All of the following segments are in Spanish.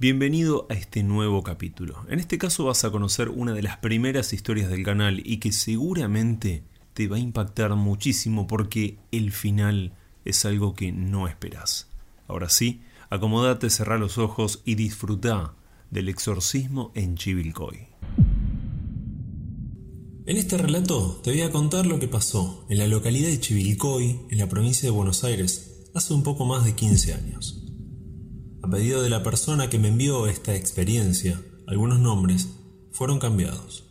Bienvenido a este nuevo capítulo. En este caso vas a conocer una de las primeras historias del canal y que seguramente te va a impactar muchísimo porque el final es algo que no esperas. Ahora sí, acomódate, cerrá los ojos y disfruta del exorcismo en Chivilcoy. En este relato te voy a contar lo que pasó en la localidad de Chivilcoy, en la provincia de Buenos Aires, hace un poco más de 15 años. A pedido de la persona que me envió esta experiencia, algunos nombres fueron cambiados.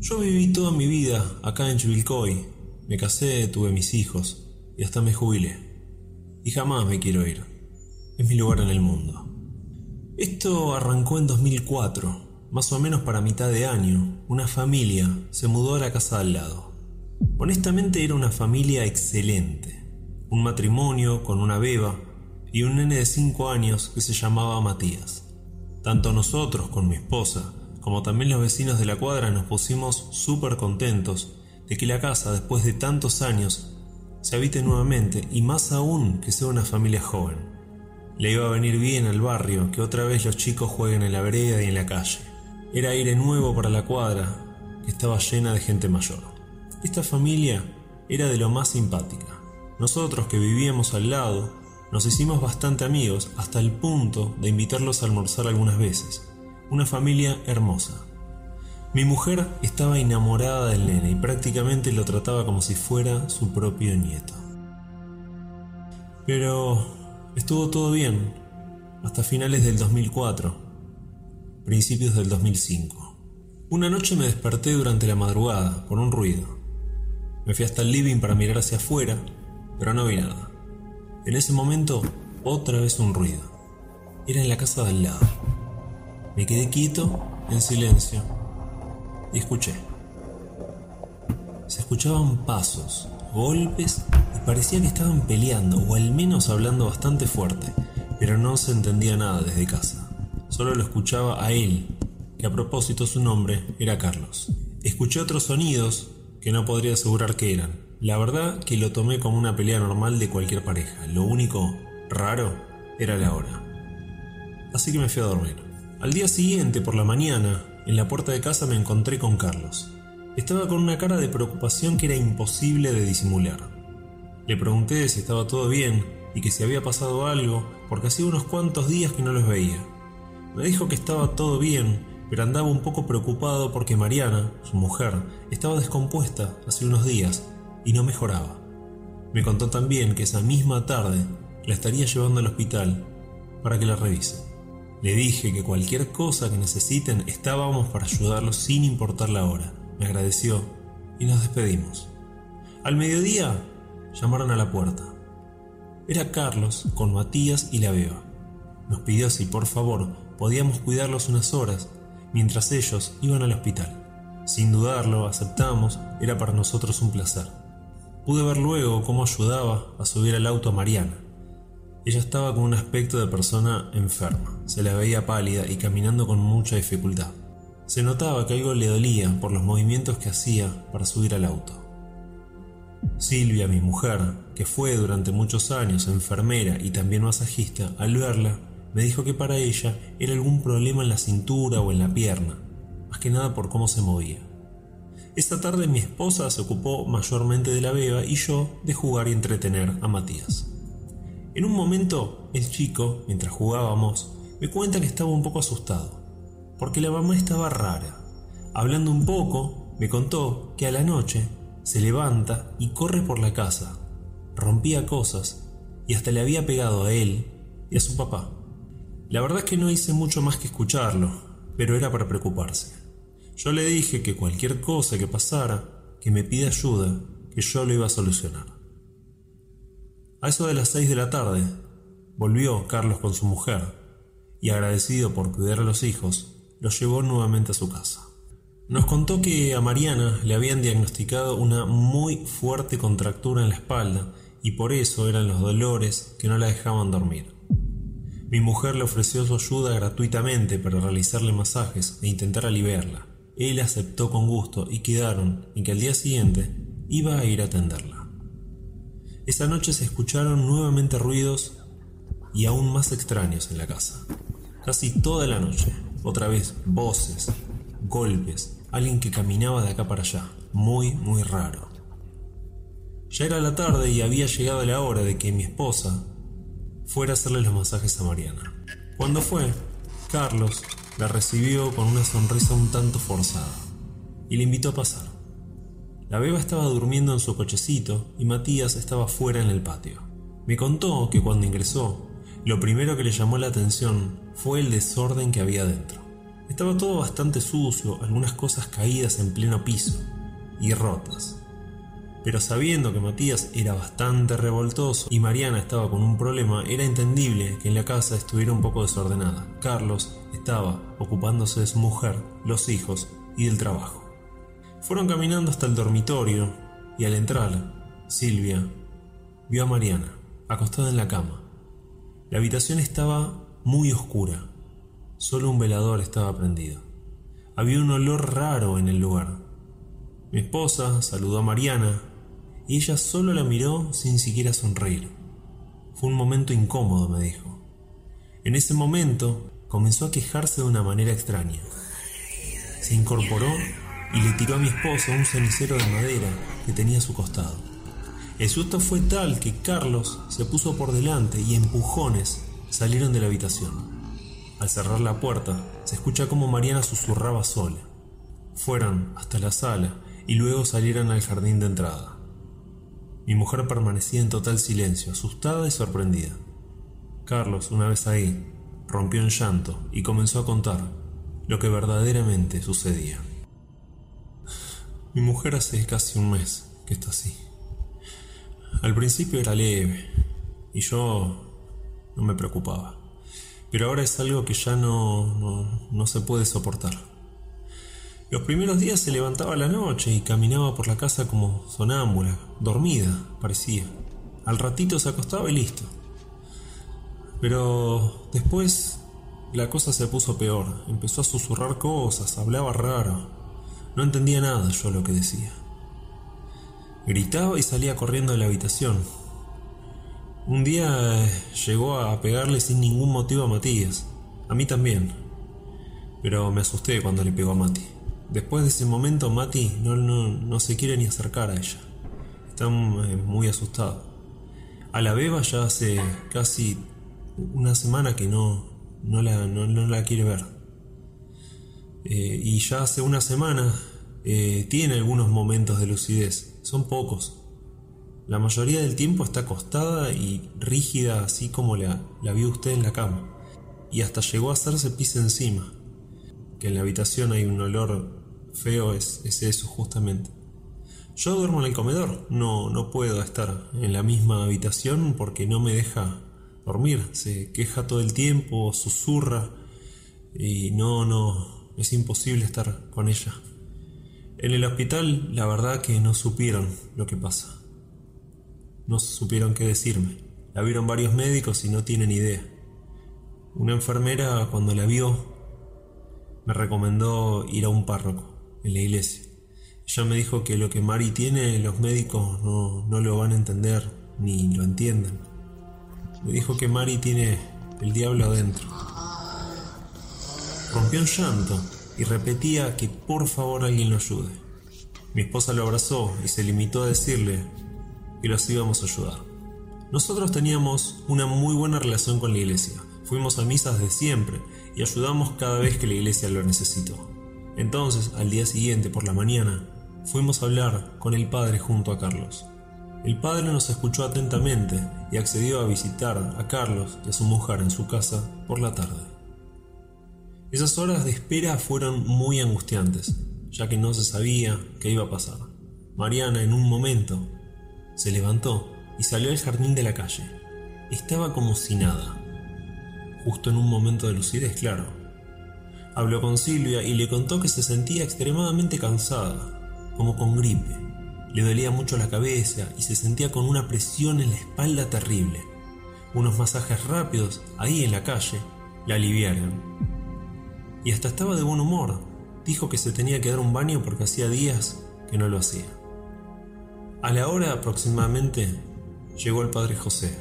Yo viví toda mi vida acá en Chivilcoy, me casé, tuve mis hijos y hasta me jubilé. Y jamás me quiero ir. Es mi lugar en el mundo. Esto arrancó en 2004, más o menos para mitad de año. Una familia se mudó a la casa al lado. Honestamente era una familia excelente. Un matrimonio con una beba y un nene de 5 años que se llamaba Matías. Tanto nosotros con mi esposa como también los vecinos de la cuadra nos pusimos súper contentos de que la casa después de tantos años se habite nuevamente y más aún que sea una familia joven. Le iba a venir bien al barrio que otra vez los chicos jueguen en la vereda y en la calle. Era aire nuevo para la cuadra que estaba llena de gente mayor. Esta familia era de lo más simpática. Nosotros que vivíamos al lado nos hicimos bastante amigos hasta el punto de invitarlos a almorzar algunas veces. Una familia hermosa. Mi mujer estaba enamorada del nene y prácticamente lo trataba como si fuera su propio nieto. Pero estuvo todo bien hasta finales del 2004, principios del 2005. Una noche me desperté durante la madrugada por un ruido. Me fui hasta el living para mirar hacia afuera, pero no vi nada. En ese momento, otra vez un ruido. Era en la casa de al lado. Me quedé quieto, en silencio, y escuché. Se escuchaban pasos, golpes, y parecía que estaban peleando, o al menos hablando bastante fuerte, pero no se entendía nada desde casa. Solo lo escuchaba a él, que a propósito su nombre era Carlos. Escuché otros sonidos que no podría asegurar que eran, la verdad que lo tomé como una pelea normal de cualquier pareja. Lo único raro era la hora. Así que me fui a dormir. Al día siguiente, por la mañana, en la puerta de casa me encontré con Carlos. Estaba con una cara de preocupación que era imposible de disimular. Le pregunté si estaba todo bien y que si había pasado algo, porque hacía unos cuantos días que no los veía. Me dijo que estaba todo bien, pero andaba un poco preocupado porque Mariana, su mujer, estaba descompuesta hace unos días y no mejoraba. Me contó también que esa misma tarde la estaría llevando al hospital para que la revise. Le dije que cualquier cosa que necesiten estábamos para ayudarlos sin importar la hora. Me agradeció y nos despedimos. Al mediodía llamaron a la puerta. Era Carlos con Matías y la beba. Nos pidió si por favor podíamos cuidarlos unas horas mientras ellos iban al hospital. Sin dudarlo, aceptamos, era para nosotros un placer. Pude ver luego cómo ayudaba a subir al auto a Mariana. Ella estaba con un aspecto de persona enferma, se la veía pálida y caminando con mucha dificultad. Se notaba que algo le dolía por los movimientos que hacía para subir al auto. Silvia, mi mujer, que fue durante muchos años enfermera y también masajista, al verla, me dijo que para ella era algún problema en la cintura o en la pierna, más que nada por cómo se movía. Esta tarde mi esposa se ocupó mayormente de la beba y yo de jugar y entretener a Matías. En un momento, el chico, mientras jugábamos, me cuenta que estaba un poco asustado, porque la mamá estaba rara. Hablando un poco, me contó que a la noche se levanta y corre por la casa, rompía cosas y hasta le había pegado a él y a su papá. La verdad es que no hice mucho más que escucharlo, pero era para preocuparse. Yo le dije que cualquier cosa que pasara, que me pida ayuda, que yo lo iba a solucionar. A eso de las seis de la tarde, volvió Carlos con su mujer, y agradecido por cuidar a los hijos, los llevó nuevamente a su casa. Nos contó que a Mariana le habían diagnosticado una muy fuerte contractura en la espalda y por eso eran los dolores que no la dejaban dormir. Mi mujer le ofreció su ayuda gratuitamente para realizarle masajes e intentar aliviarla. Él aceptó con gusto y quedaron en que al día siguiente iba a ir a atenderla. Esa noche se escucharon nuevamente ruidos y aún más extraños en la casa. Casi toda la noche, otra vez voces, golpes, alguien que caminaba de acá para allá, muy, muy raro. Ya era la tarde y había llegado la hora de que mi esposa fuera a hacerle los masajes a Mariana. Cuando fue, Carlos la recibió con una sonrisa un tanto forzada y le invitó a pasar. La beba estaba durmiendo en su cochecito y Matías estaba fuera en el patio. Me contó que cuando ingresó, lo primero que le llamó la atención fue el desorden que había dentro. Estaba todo bastante sucio, algunas cosas caídas en pleno piso y rotas. Pero sabiendo que Matías era bastante revoltoso y Mariana estaba con un problema, era entendible que en la casa estuviera un poco desordenada. Carlos estaba ocupándose de su mujer, los hijos y del trabajo. Fueron caminando hasta el dormitorio y al entrar, Silvia vio a Mariana acostada en la cama. La habitación estaba muy oscura, solo un velador estaba prendido. Había un olor raro en el lugar. Mi esposa saludó a Mariana y ella solo la miró sin siquiera sonreír. Fue un momento incómodo, me dijo. En ese momento comenzó a quejarse de una manera extraña. Se incorporó y le tiró a mi esposo un cenicero de madera que tenía a su costado. El susto fue tal que Carlos se puso por delante y empujones salieron de la habitación. Al cerrar la puerta, se escucha como Mariana susurraba sola. Fueron hasta la sala y luego salieron al jardín de entrada. Mi mujer permanecía en total silencio, asustada y sorprendida. Carlos, una vez ahí, rompió en llanto y comenzó a contar lo que verdaderamente sucedía. Mi mujer hace casi un mes que está así. Al principio era leve y yo no me preocupaba, pero ahora es algo que ya no, no, se puede soportar. Los primeros días se levantaba a la noche y caminaba por la casa como sonámbula, dormida, parecía. Al ratito se acostaba y listo. Pero después la cosa se puso peor. Empezó a susurrar cosas, hablaba raro. No entendía nada yo lo que decía. Gritaba y salía corriendo de la habitación. Un día llegó a pegarle sin ningún motivo a Matías. A mí también. Pero me asusté cuando le pegó a Mati. Después de ese momento, Mati no, no, se quiere ni acercar a ella. Está eh, muy asustado. A la beba ya hace casi una semana que no, no, la, no, la quiere ver. Eh, y ya hace una semana eh, tiene algunos momentos de lucidez. Son pocos. La mayoría del tiempo está acostada y rígida así como la, la vio usted en la cama. Y hasta llegó a hacerse pis encima. Que en la habitación hay un olor feo es, eso justamente. Yo duermo en el comedor, no, no puedo estar en la misma habitación porque no me deja dormir, se queja todo el tiempo, susurra y no, no, es imposible estar con ella. En el hospital la verdad que no supieron lo que pasa. No supieron qué decirme. La vieron varios médicos y no tienen idea. Una enfermera cuando la vio me recomendó ir a un párroco en la iglesia. Ella me dijo que lo que Mari tiene los médicos no, no lo van a entender ni lo entienden. Me dijo que Mari tiene el diablo adentro. Rompió un llanto y repetía que por favor alguien lo ayude. Mi esposa lo abrazó y se limitó a decirle que los íbamos a ayudar. Nosotros teníamos una muy buena relación con la iglesia. Fuimos a misas de siempre y ayudamos cada vez que la iglesia lo necesitó. Entonces, al día siguiente, por la mañana, fuimos a hablar con el padre junto a Carlos. El padre nos escuchó atentamente y accedió a visitar a Carlos y a su mujer en su casa por la tarde. Esas horas de espera fueron muy angustiantes, ya que no se sabía qué iba a pasar. Mariana en un momento se levantó y salió al jardín de la calle. Estaba como si nada. Justo en un momento de lucidez, claro. Habló con Silvia y le contó que se sentía extremadamente cansada, como con gripe. Le dolía mucho la cabeza y se sentía con una presión en la espalda terrible. Unos masajes rápidos, ahí en la calle, la aliviaron. Y hasta estaba de buen humor. Dijo que se tenía que dar un baño porque hacía días que no lo hacía. A la hora aproximadamente llegó el padre José.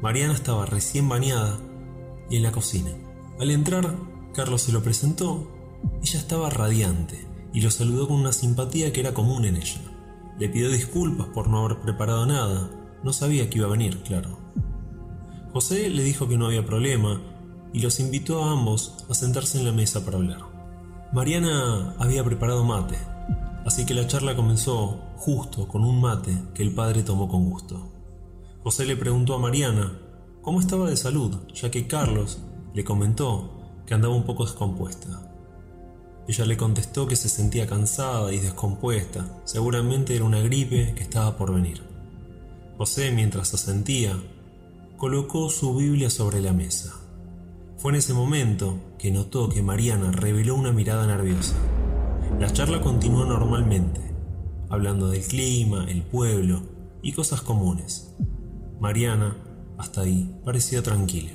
Mariana estaba recién bañada y en la cocina. Al entrar, Carlos se lo presentó. Ella estaba radiante y lo saludó con una simpatía que era común en ella. Le pidió disculpas por no haber preparado nada. No sabía que iba a venir, claro. José le dijo que no había problema y los invitó a ambos a sentarse en la mesa para hablar. Mariana había preparado mate, así que la charla comenzó justo con un mate que el padre tomó con gusto. José le preguntó a Mariana cómo estaba de salud, ya que Carlos le comentó que andaba un poco descompuesta. Ella le contestó que se sentía cansada y descompuesta, seguramente era una gripe que estaba por venir. José, mientras asentía, colocó su Biblia sobre la mesa. Fue en ese momento que notó que Mariana reveló una mirada nerviosa. La charla continuó normalmente, hablando del clima, el pueblo y cosas comunes. Mariana, hasta ahí, parecía tranquila.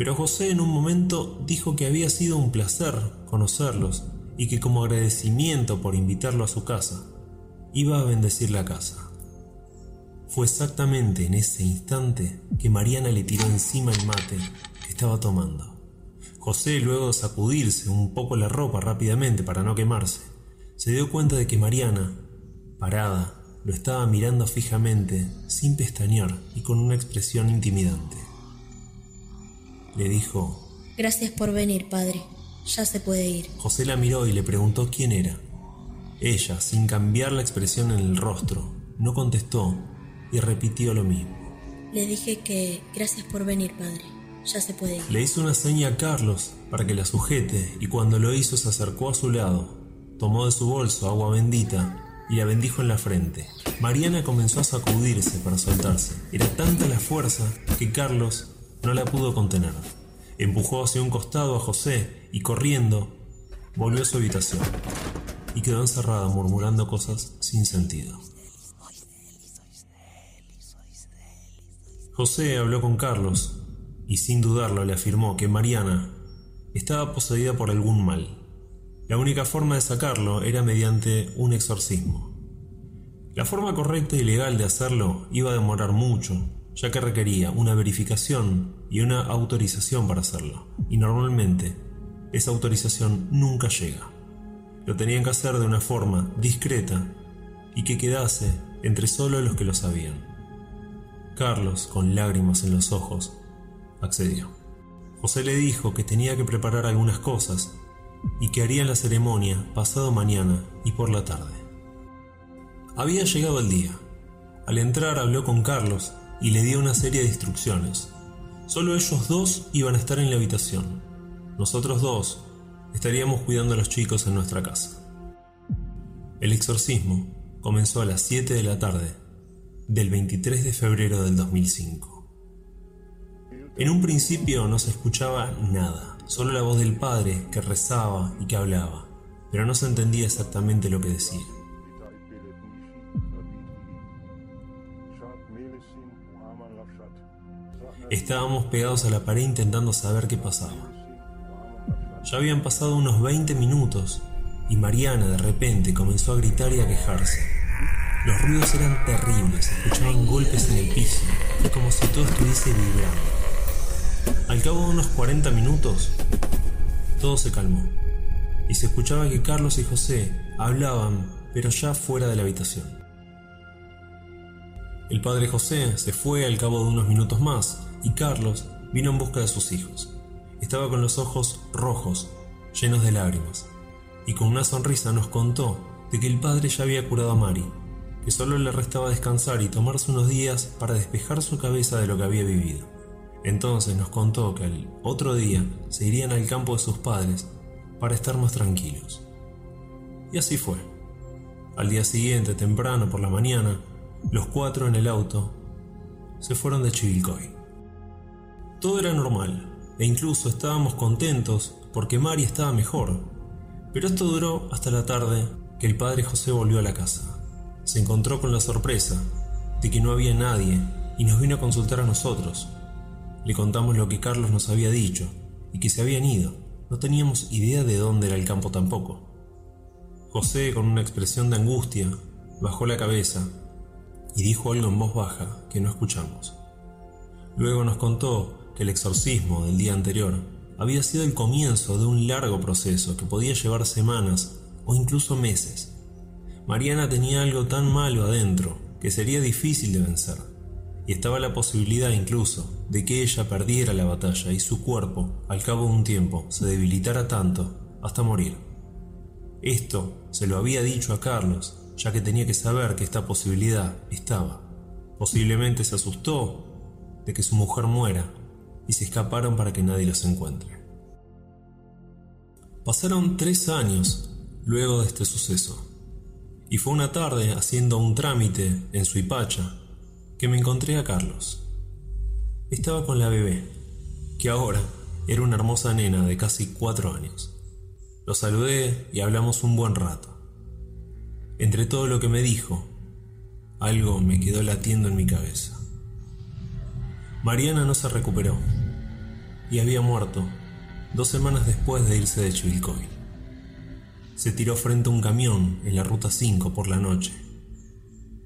Pero José en un momento dijo que había sido un placer conocerlos y que como agradecimiento por invitarlo a su casa, iba a bendecir la casa. Fue exactamente en ese instante que Mariana le tiró encima el mate que estaba tomando. José, luego de sacudirse un poco la ropa rápidamente para no quemarse, se dio cuenta de que Mariana, parada, lo estaba mirando fijamente, sin pestañear y con una expresión intimidante le dijo, Gracias por venir, padre. Ya se puede ir. José la miró y le preguntó quién era. Ella, sin cambiar la expresión en el rostro, no contestó y repitió lo mismo. Le dije que gracias por venir, padre. Ya se puede ir. Le hizo una seña a Carlos para que la sujete y cuando lo hizo se acercó a su lado, tomó de su bolso agua bendita y la bendijo en la frente. Mariana comenzó a sacudirse para soltarse. Era tanta la fuerza que Carlos no la pudo contener. Empujó hacia un costado a José y corriendo volvió a su habitación y quedó encerrada murmurando cosas sin sentido. José habló con Carlos y sin dudarlo le afirmó que Mariana estaba poseída por algún mal. La única forma de sacarlo era mediante un exorcismo. La forma correcta y legal de hacerlo iba a demorar mucho ya que requería una verificación y una autorización para hacerlo, y normalmente esa autorización nunca llega. Lo tenían que hacer de una forma discreta y que quedase entre solo los que lo sabían. Carlos, con lágrimas en los ojos, accedió. José le dijo que tenía que preparar algunas cosas y que harían la ceremonia pasado mañana y por la tarde. Había llegado el día. Al entrar habló con Carlos y le dio una serie de instrucciones. Solo ellos dos iban a estar en la habitación. Nosotros dos estaríamos cuidando a los chicos en nuestra casa. El exorcismo comenzó a las 7 de la tarde del 23 de febrero del 2005. En un principio no se escuchaba nada, solo la voz del padre que rezaba y que hablaba, pero no se entendía exactamente lo que decía. Estábamos pegados a la pared intentando saber qué pasaba. Ya habían pasado unos 20 minutos y Mariana de repente comenzó a gritar y a quejarse. Los ruidos eran terribles, escuchaban golpes en el piso, como si todo estuviese vibrando. Al cabo de unos 40 minutos, todo se calmó y se escuchaba que Carlos y José hablaban, pero ya fuera de la habitación. El padre José se fue al cabo de unos minutos más y Carlos vino en busca de sus hijos. Estaba con los ojos rojos, llenos de lágrimas, y con una sonrisa nos contó de que el padre ya había curado a Mari, que solo le restaba descansar y tomarse unos días para despejar su cabeza de lo que había vivido. Entonces nos contó que al otro día se irían al campo de sus padres para estar más tranquilos. Y así fue. Al día siguiente, temprano por la mañana, los cuatro en el auto se fueron de Chivilcoy. Todo era normal, e incluso estábamos contentos porque Mari estaba mejor. Pero esto duró hasta la tarde que el padre José volvió a la casa. Se encontró con la sorpresa de que no había nadie y nos vino a consultar a nosotros. Le contamos lo que Carlos nos había dicho y que se habían ido. No teníamos idea de dónde era el campo tampoco. José, con una expresión de angustia, bajó la cabeza y dijo algo en voz baja que no escuchamos. Luego nos contó el exorcismo del día anterior había sido el comienzo de un largo proceso que podía llevar semanas o incluso meses. Mariana tenía algo tan malo adentro que sería difícil de vencer, y estaba la posibilidad incluso de que ella perdiera la batalla y su cuerpo, al cabo de un tiempo, se debilitara tanto hasta morir. Esto se lo había dicho a Carlos, ya que tenía que saber que esta posibilidad estaba. Posiblemente se asustó de que su mujer muera y se escaparon para que nadie los encuentre. Pasaron tres años luego de este suceso, y fue una tarde haciendo un trámite en Suipacha que me encontré a Carlos. Estaba con la bebé, que ahora era una hermosa nena de casi cuatro años. Lo saludé y hablamos un buen rato. Entre todo lo que me dijo, algo me quedó latiendo en mi cabeza. Mariana no se recuperó y había muerto dos semanas después de irse de Chivilcoy. Se tiró frente a un camión en la ruta 5 por la noche,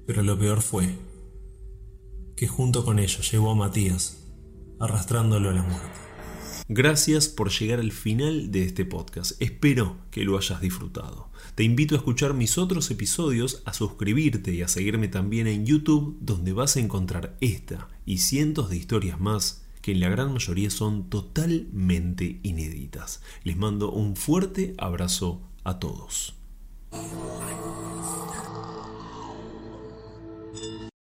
pero lo peor fue que junto con ella llevó a Matías, arrastrándolo a la muerte. Gracias por llegar al final de este podcast. Espero que lo hayas disfrutado. Te invito a escuchar mis otros episodios, a suscribirte y a seguirme también en YouTube, donde vas a encontrar esta y cientos de historias más que en la gran mayoría son totalmente inéditas. Les mando un fuerte abrazo a todos.